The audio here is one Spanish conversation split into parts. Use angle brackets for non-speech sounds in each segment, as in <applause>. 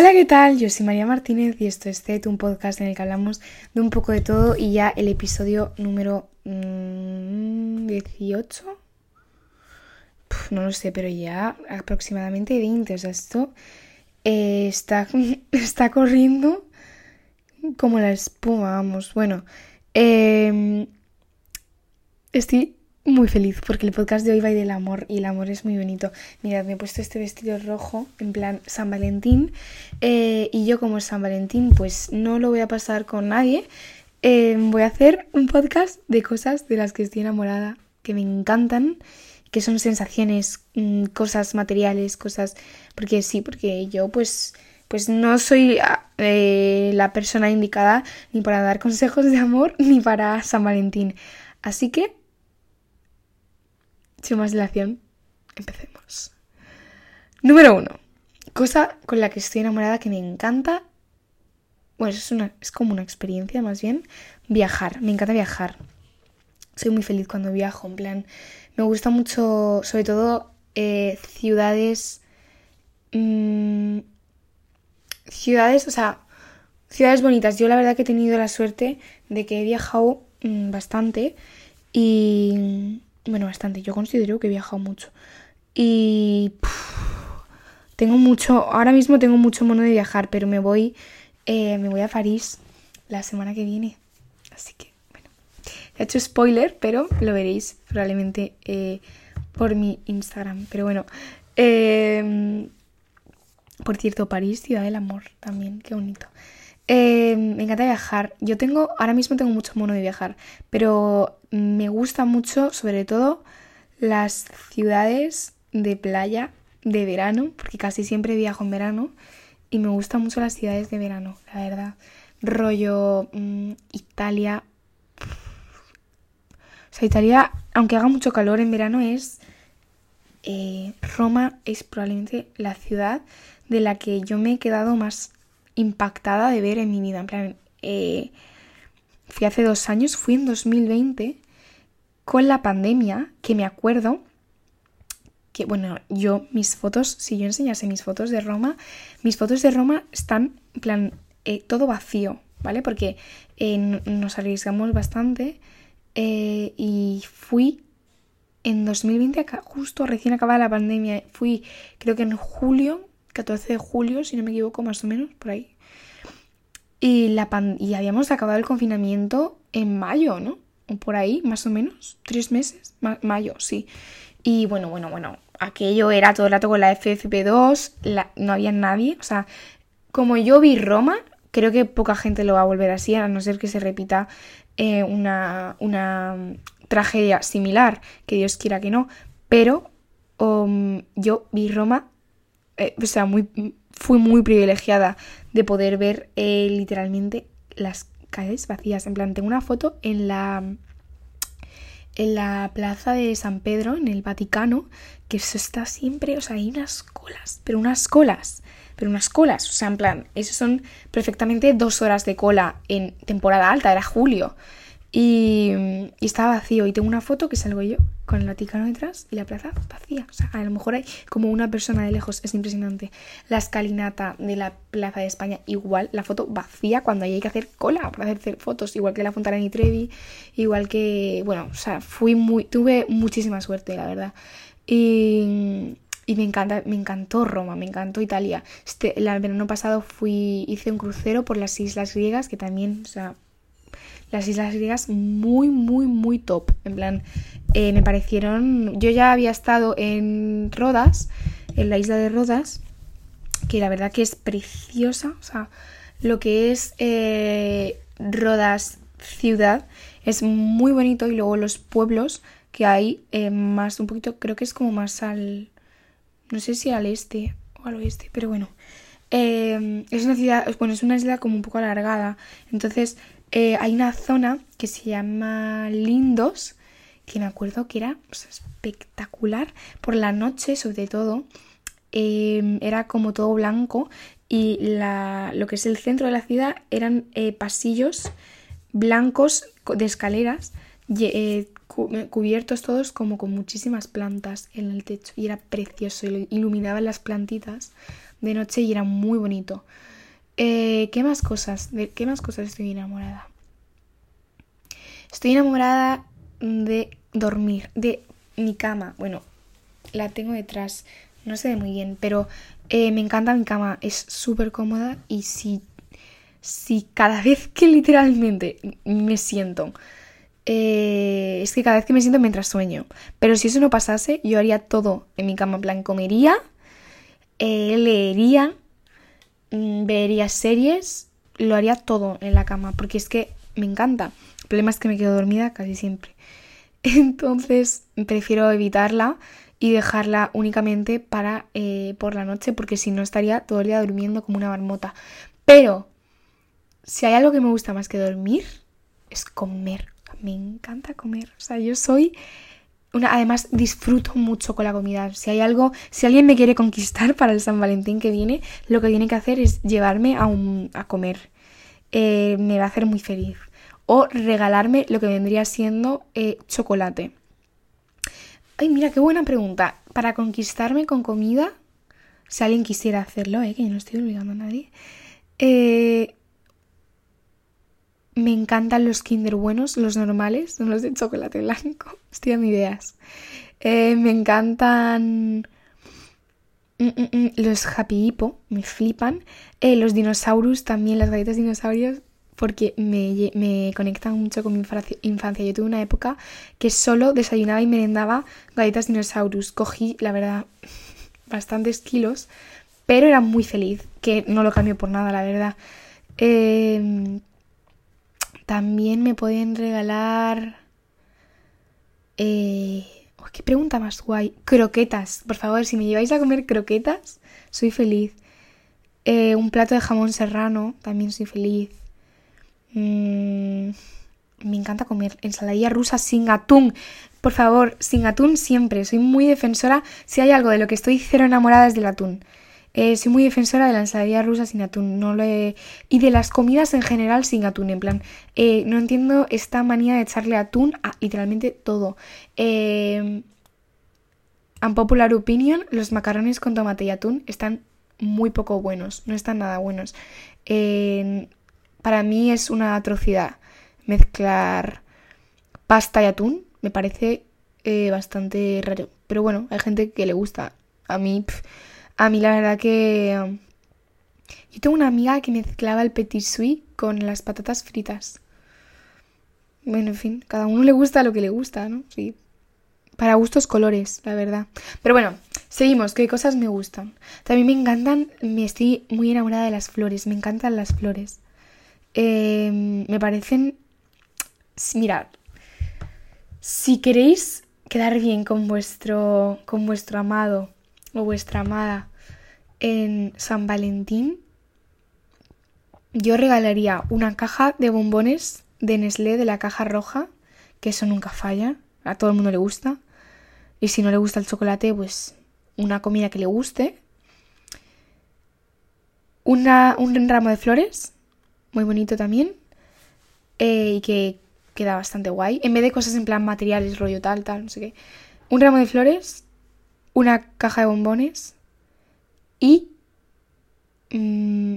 Hola, ¿qué tal? Yo soy María Martínez y esto es TED, un podcast en el que hablamos de un poco de todo y ya el episodio número 18. Mm, no lo sé, pero ya aproximadamente 20. O sea, esto eh, está, <laughs> está corriendo como la espuma, vamos. Bueno, eh, estoy muy feliz porque el podcast de hoy va del amor y el amor es muy bonito. Mirad, me he puesto este vestido rojo en plan San Valentín eh, y yo como San Valentín pues no lo voy a pasar con nadie. Eh, voy a hacer un podcast de cosas de las que estoy enamorada, que me encantan, que son sensaciones, mm, cosas materiales, cosas... Porque sí, porque yo pues pues no soy eh, la persona indicada ni para dar consejos de amor <laughs> ni para San Valentín. Así que sin más dilación, empecemos. Número uno. Cosa con la que estoy enamorada que me encanta. Bueno, es, una, es como una experiencia más bien. Viajar. Me encanta viajar. Soy muy feliz cuando viajo. En plan, me gusta mucho, sobre todo, eh, ciudades. Mmm, ciudades, o sea, ciudades bonitas. Yo la verdad que he tenido la suerte de que he viajado mm, bastante y bueno, bastante. Yo considero que he viajado mucho. Y tengo mucho, ahora mismo tengo mucho mono de viajar, pero me voy, eh, me voy a París la semana que viene. Así que, bueno, he hecho spoiler, pero lo veréis probablemente eh, por mi Instagram. Pero bueno, em, por cierto, París, ciudad del amor, también, qué bonito. Em, me encanta viajar. Yo tengo, ahora mismo tengo mucho mono de viajar, pero me gusta mucho, sobre todo, las ciudades de playa de verano, porque casi siempre viajo en verano y me gustan mucho las ciudades de verano, la verdad. Rollo mm, Italia. O sea, Italia, aunque haga mucho calor en verano, es... Eh, Roma es probablemente la ciudad de la que yo me he quedado más impactada de ver en mi vida. En plan, eh, fui hace dos años, fui en 2020 con la pandemia, que me acuerdo que, bueno, yo mis fotos, si yo enseñase mis fotos de Roma, mis fotos de Roma están, en plan, eh, todo vacío, ¿vale? Porque eh, nos arriesgamos bastante y fui en 2020, justo recién acabada la pandemia, fui creo que en julio, 14 de julio, si no me equivoco, más o menos, por ahí. Y, la y habíamos acabado el confinamiento en mayo, ¿no? por ahí, más o menos, tres meses, mayo, sí. Y bueno, bueno, bueno, aquello era todo el rato con la FFP2, no había nadie, o sea, como yo vi Roma, creo que poca gente lo va a volver así, a no ser que se repita eh, una, una tragedia similar, que Dios quiera que no, pero um, yo vi Roma, eh, o sea, muy, fui muy privilegiada de poder ver eh, literalmente las calles vacías. En plan, tengo una foto en la en la plaza de San Pedro, en el Vaticano, que eso está siempre, o sea, hay unas colas, pero unas colas, pero unas colas, o sea, en plan, eso son perfectamente dos horas de cola en temporada alta, era julio. Y, estaba vacío. Y tengo una foto que salgo yo con el Vaticano detrás y la plaza vacía. O sea, a lo mejor hay como una persona de lejos. Es impresionante. La escalinata de la Plaza de España, igual. La foto vacía cuando hay que hacer cola para hacer fotos. Igual que la Fontana y Trevi. Igual que. Bueno, o sea, fui muy. Tuve muchísima suerte, la verdad. Y. Y me encanta, me encantó Roma, me encantó Italia. Este, el verano pasado fui, hice un crucero por las islas griegas, que también, o sea, las islas griegas muy, muy, muy top. En plan, eh, me parecieron... Yo ya había estado en Rodas, en la isla de Rodas, que la verdad que es preciosa. O sea, lo que es eh, Rodas ciudad es muy bonito y luego los pueblos que hay eh, más un poquito, creo que es como más al... No sé si al este o al oeste, pero bueno. es una ciudad, bueno, es una isla como un poco alargada. Entonces, eh, hay una zona que se llama Lindos, que me acuerdo que era espectacular. Por la noche, sobre todo, em, era como todo blanco y lo que es el centro de la ciudad eran eh, pasillos blancos de escaleras eh, cubiertos todos como con muchísimas plantas en el techo y era precioso iluminaban las plantitas de noche y era muy bonito. Eh, ¿Qué más cosas? ¿De qué más cosas estoy enamorada? Estoy enamorada de dormir, de mi cama. Bueno, la tengo detrás, no se ve muy bien, pero eh, me encanta mi cama, es súper cómoda y si, si cada <laughs> vez que literalmente me siento, eh, es que cada vez que me siento mientras sueño, pero si eso no pasase, yo haría todo en mi cama, en plan, comería, leería, vería series, lo haría todo en la cama, porque es que me encanta. El problema es que me quedo dormida casi siempre. <laughs> Entonces prefiero evitarla y dejarla únicamente para eh, por la noche porque si no estaría todo el día durmiendo como una marmota. Pero si hay algo que me gusta más que dormir es comer. Me encanta comer. O sea, yo soy además disfruto mucho con la comida. Si hay algo, si alguien me quiere conquistar para el San Valentín que viene, lo que tiene que hacer es llevarme a comer. Eh, me va a hacer muy feliz. O regalarme lo que vendría siendo eh, chocolate. Ay, mira, qué buena pregunta. Para conquistarme con comida, si alguien quisiera hacerlo, ¿eh? que yo no estoy obligando a nadie. Eh, me encantan los Kinder buenos, los normales, no los de chocolate blanco. <laughs> Estoy mi ideas. Eh, me encantan mm, mm, mm, los Happy Hippo, me flipan. Eh, los dinosaurios también, las galletas dinosaurios, porque me, me, conectan mucho con mi infancia. Yo tuve una época que solo desayunaba y merendaba galletas dinosaurus. Cogí, la verdad, <laughs> bastantes kilos, pero era muy feliz, que no lo cambio por nada, la verdad. Em, también me pueden regalar... Eh, oh, ¿Qué pregunta más guay? Croquetas. Por favor, si me lleváis a comer croquetas, soy feliz. Eh, un plato de jamón serrano, también soy feliz. Mm, me encanta comer ensaladilla rusa sin atún. Por favor, sin atún siempre. Soy muy defensora. Si hay algo de lo que estoy cero enamorada es del atún. Eh, soy muy defensora de la ensaladilla rusa sin atún. No Y de las comidas en general sin atún. En plan, eh, no entiendo esta manía de echarle atún a literalmente todo. Eh, popular opinion, los macarrones con tomate y atún están muy poco buenos. No están nada buenos. Eh, para mí es una atrocidad mezclar pasta y atún. Me parece eh, bastante raro. Pero bueno, hay gente que le gusta. A mí, a mí la verdad que... Yo tengo una amiga que mezclaba el petit suisse con las patatas fritas. Bueno, en fin, cada uno le gusta lo que le gusta, ¿no? Sí. Para gustos colores, la verdad. Pero bueno, seguimos. ¿Qué cosas me gustan? También me encantan, me estoy muy enamorada de las flores. Me encantan las flores. Em, me parecen... Mirad, si queréis quedar bien con vuestro, con vuestro amado o vuestra amada en San Valentín, yo regalaría una caja de bombones de Nestlé de la caja roja, que eso nunca falla, a todo el mundo le gusta. Y si no le gusta el chocolate, pues una comida que le guste. Una, un ramo de flores muy bonito también. Eh, y que queda bastante guay. En vez de cosas en plan materiales, rollo tal, tal, no sé qué. Un ramo de flores, una caja de bombones y... Mm,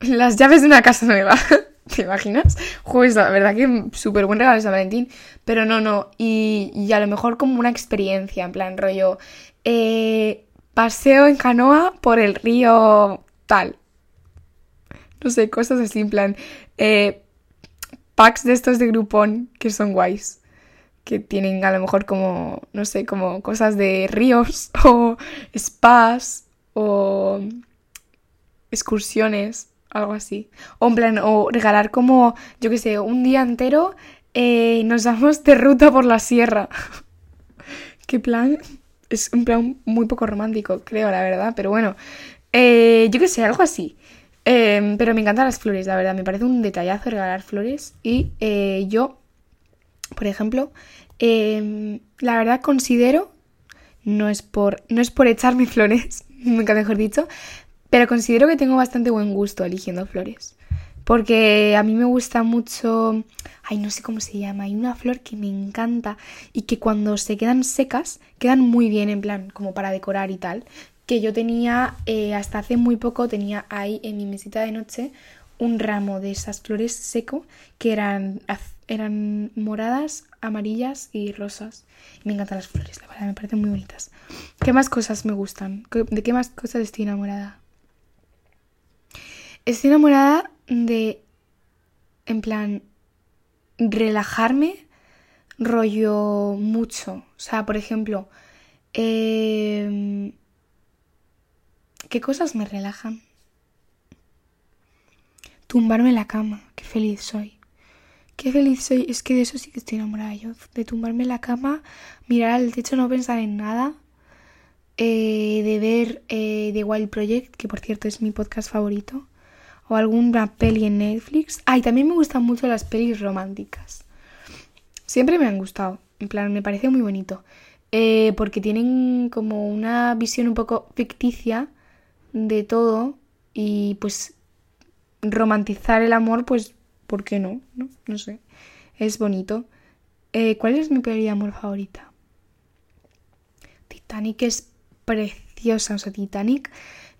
las llaves de una casa nueva. <laughs> ¿Te imaginas? Pues la verdad que súper buen regalo de San Valentín. Pero no, no. Y, y, a lo mejor como una experiencia, en plan rollo. Eh, paseo en canoa por el río tal no sé, cosas así, en plan, eh, packs de estos de Groupon que son guays, que tienen a lo mejor como, no sé, como cosas de ríos <laughs> o spas o excursiones, algo así. O en plan, o regalar como, yo qué sé, un día entero eh, nos damos de ruta por la sierra. <laughs> ¿Qué plan? Es un plan muy poco romántico, creo, la verdad, pero bueno. Eh, yo qué sé, algo así. Em, pero me encantan las flores, la verdad. Me parece un detallazo regalar flores. Y eh, yo, por ejemplo, em, la verdad considero, no es por, no es por echarme flores, <laughs> nunca mejor dicho, pero considero que tengo bastante buen gusto eligiendo flores. Porque a mí me gusta mucho, ay, no sé cómo se llama, hay una flor que me encanta y que cuando se quedan secas quedan muy bien en plan, como para decorar y tal. que yo tenía, eh, hasta hace muy poco, tenía ahí en mi mesita de noche un ramo de esas flores seco que eran, eran moradas, amarillas y rosas. Me encantan las flores, la verdad, me parecen muy bonitas. ¿Qué más cosas me gustan? ¿De qué más cosas estoy enamorada? Estoy enamorada de, en plan, relajarme rollo mucho. O sea, por ejemplo, em, ¿qué cosas me relajan? Tumbarme en la cama, qué feliz soy. Qué feliz soy, es que de eso sí que estoy enamorada yo. De tumbarme en la cama, mirar al techo, no pensar en nada. Eh, de ver eh, The Wild Project, que por cierto es mi podcast favorito o alguna peli en Netflix. Ay, también me gustan mucho las pelis románticas. Siempre me han gustado, en plan, me parece muy bonito. Eh, porque tienen como una visión un poco ficticia de todo y pues romantizar el amor, pues, ¿por qué no? No, no sé, es bonito. Eh, ¿Cuál es mi peli de amor favorita? Titanic es preciosa, o sea, Titanic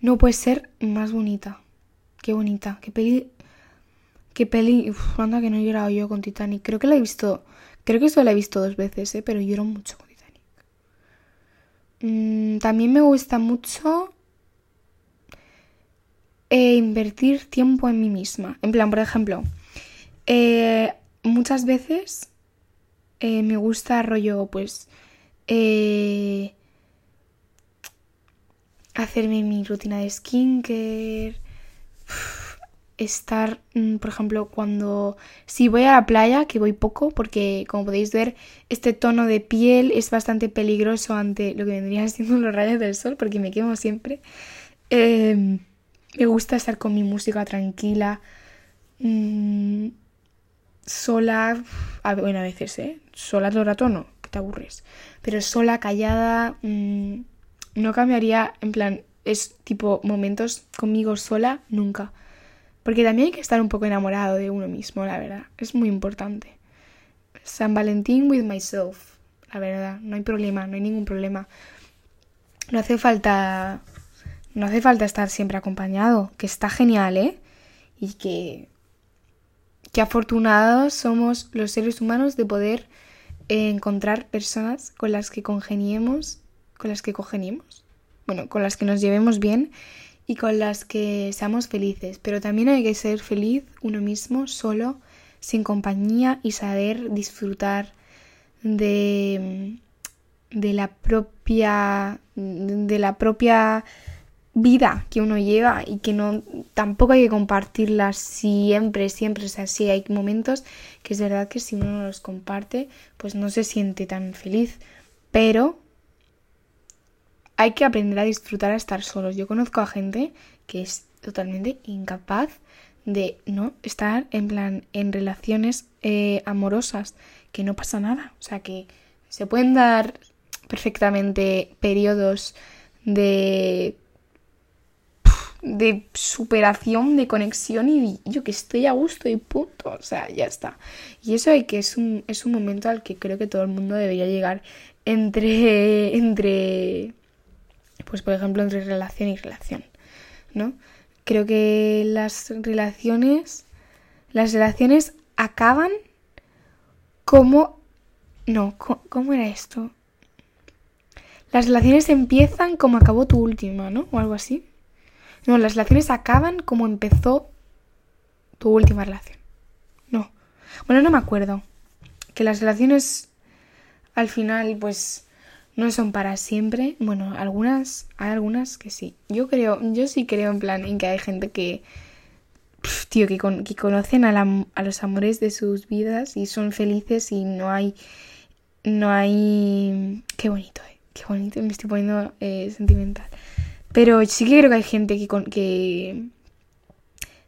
no puede ser más bonita. Qué bonita. Qué peli. Qué peli. Uf, anda que no he llorado yo con Titanic. Creo que la he visto. Creo que esto la he visto dos veces, ¿eh? pero lloro mucho con Titanic. Mm, también me gusta mucho. Eh, invertir tiempo en mí misma. En plan, por ejemplo, eh, muchas veces eh, me gusta rollo, pues, hacerme mi rutina de skincare, <sighs> estar, mm, por ejemplo, cuando si voy a la playa, que voy poco, porque como podéis ver, este tono de piel es bastante peligroso ante lo que vendrían <laughs> siendo los rayos del sol, porque me quemo siempre. Em, me gusta estar con mi música tranquila, mm, sola, a, bueno, a veces, ¿eh? Sola todo el rato no, que te aburres, pero sola, callada, mm, no cambiaría, en plan, es tipo momentos conmigo sola, nunca. Porque también hay que estar un poco enamorado de uno mismo, la verdad. Es muy importante. San Valentín with myself, la verdad. No hay problema, no hay ningún problema. No hace falta. No hace falta estar siempre acompañado, que está genial, ¿eh? Y que. Que afortunados somos los seres humanos de poder encontrar personas con las que congeniemos, con las que congeniemos, bueno, con las que nos llevemos bien y con las que seamos felices. Pero también hay que ser feliz uno mismo, solo, sin compañía y saber disfrutar de, de la propia de la propia vida que uno lleva y que no tampoco hay que compartirla siempre, siempre, o sea, sí hay momentos que es verdad que si uno no los comparte, pues no se siente tan feliz, pero hay que aprender a disfrutar a estar solos. Yo conozco a gente que es totalmente incapaz de no estar en plan en relaciones eh, amorosas, que no pasa nada. O sea que se pueden dar perfectamente periodos de de superación, de conexión y yo que estoy a gusto y punto, o sea, ya está. Y eso hay que es un, es un momento al que creo que todo el mundo debería llegar entre <laughs> entre pues por ejemplo entre relación y relación, ¿no? Creo que las relaciones, las relaciones acaban como, no, ¿cómo era esto? Las relaciones empiezan como acabó tu última, ¿no? O algo así. No, las relaciones acaban como empezó tu última relación. No. Bueno, no me acuerdo. Que las relaciones al final, pues, no son para siempre. Bueno, algunas, hay algunas que sí. Yo creo, yo sí creo en plan en que hay gente que, tío, que, que conocen a, a, los amores de sus vidas y son felices y no hay, no hay, qué bonito, eh, qué bonito, me estoy poniendo eh, sentimental. Pero sí que creo que hay gente que, que,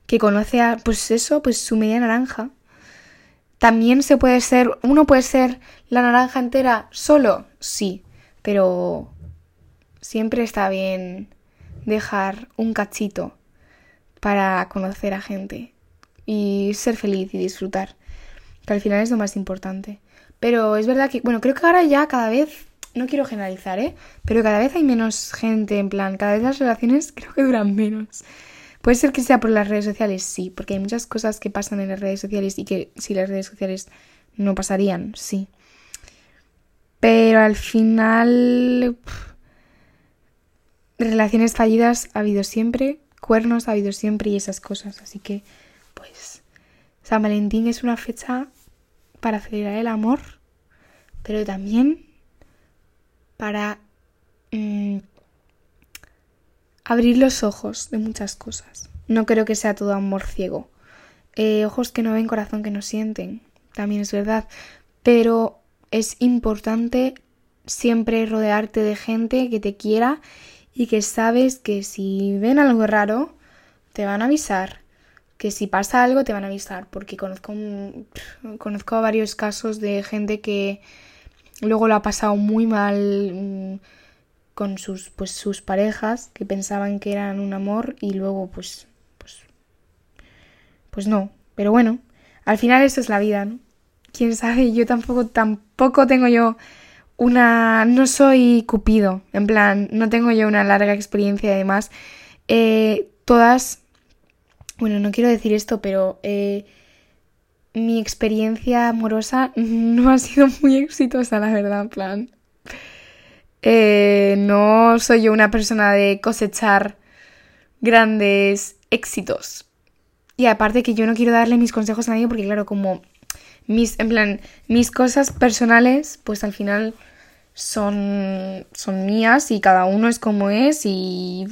que conoce a, pues eso, pues su media naranja. También se puede ser, uno puede ser la naranja entera solo, sí pero siempre está bien dejar un cachito para conocer a gente y ser feliz y disfrutar, que al final es lo más importante. Pero es verdad que, bueno, creo que ahora ya cada vez no quiero generalizar, ¿eh? Pero cada vez hay menos gente, en plan, cada vez las relaciones creo que duran menos. Puede ser que sea por las redes sociales, sí, porque hay muchas cosas que pasan en las redes sociales y que si las redes sociales no pasarían, sí. Pero al final... relaciones fallidas ha habido siempre, cuernos ha habido siempre y esas cosas. Así que, pues, San Valentín es una fecha para celebrar el amor, pero también para mm, abrir los ojos de muchas cosas. No creo que sea todo amor ciego. Eh, ojos que no ven, corazón que no sienten, también es verdad. Pero es importante siempre rodearte de gente que te quiera y que sabes que si ven algo raro, te van a avisar. Que si pasa algo, te van a avisar. Porque conozco, conozco varios casos de gente que luego lo ha pasado muy mal mm, con sus, pues, sus parejas, que pensaban que eran un amor y luego pues, pues, pues no. Pero bueno, al final esto es la vida, ¿no? Quién sabe, yo tampoco, tampoco tengo yo una... No soy cupido, en plan, no tengo yo una larga experiencia además. Eh, todas... Bueno, no quiero decir esto, pero... Eh, mi experiencia amorosa <laughs> no ha sido muy exitosa, la verdad, en plan. Eh, no soy yo una persona de cosechar grandes éxitos. Y aparte que yo no quiero darle mis consejos a nadie porque claro, como mis, en plan, mis cosas personales, pues al final son, son mías y cada uno es como es y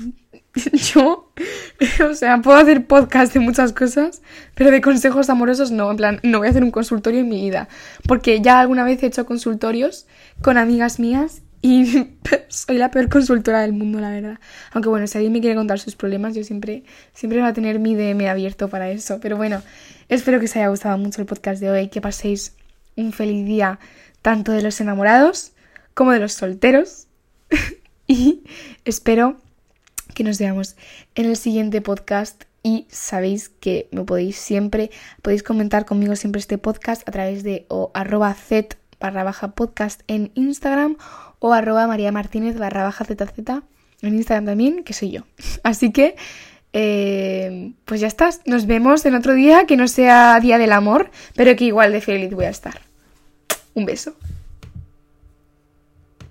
<laughs> yo, <laughs> o sea, puedo hacer podcast de muchas cosas, pero de consejos amorosos no, en plan, no voy a hacer un consultorio en mi vida, porque ya alguna vez he hecho consultorios con amigas mías y <laughs> soy la peor consultora del mundo, la verdad. Aunque bueno, si alguien me quiere contar sus problemas, yo siempre, siempre voy a tener mi DM abierto para eso. Pero bueno, espero que os haya gustado mucho el podcast de hoy, que paséis un feliz día tanto de los enamorados como de los solteros. y espero que nos veamos en el siguiente podcast y sabéis que me podéis siempre, podéis comentar conmigo siempre este podcast a través de o arroba z barra baja podcast en Instagram o arroba María Martínez barra baja zz en Instagram también, que soy yo. <laughs> Así que, eh, pues ya estás. Nos vemos en otro día que no sea Día del Amor, pero que igual de feliz voy a estar. Un beso.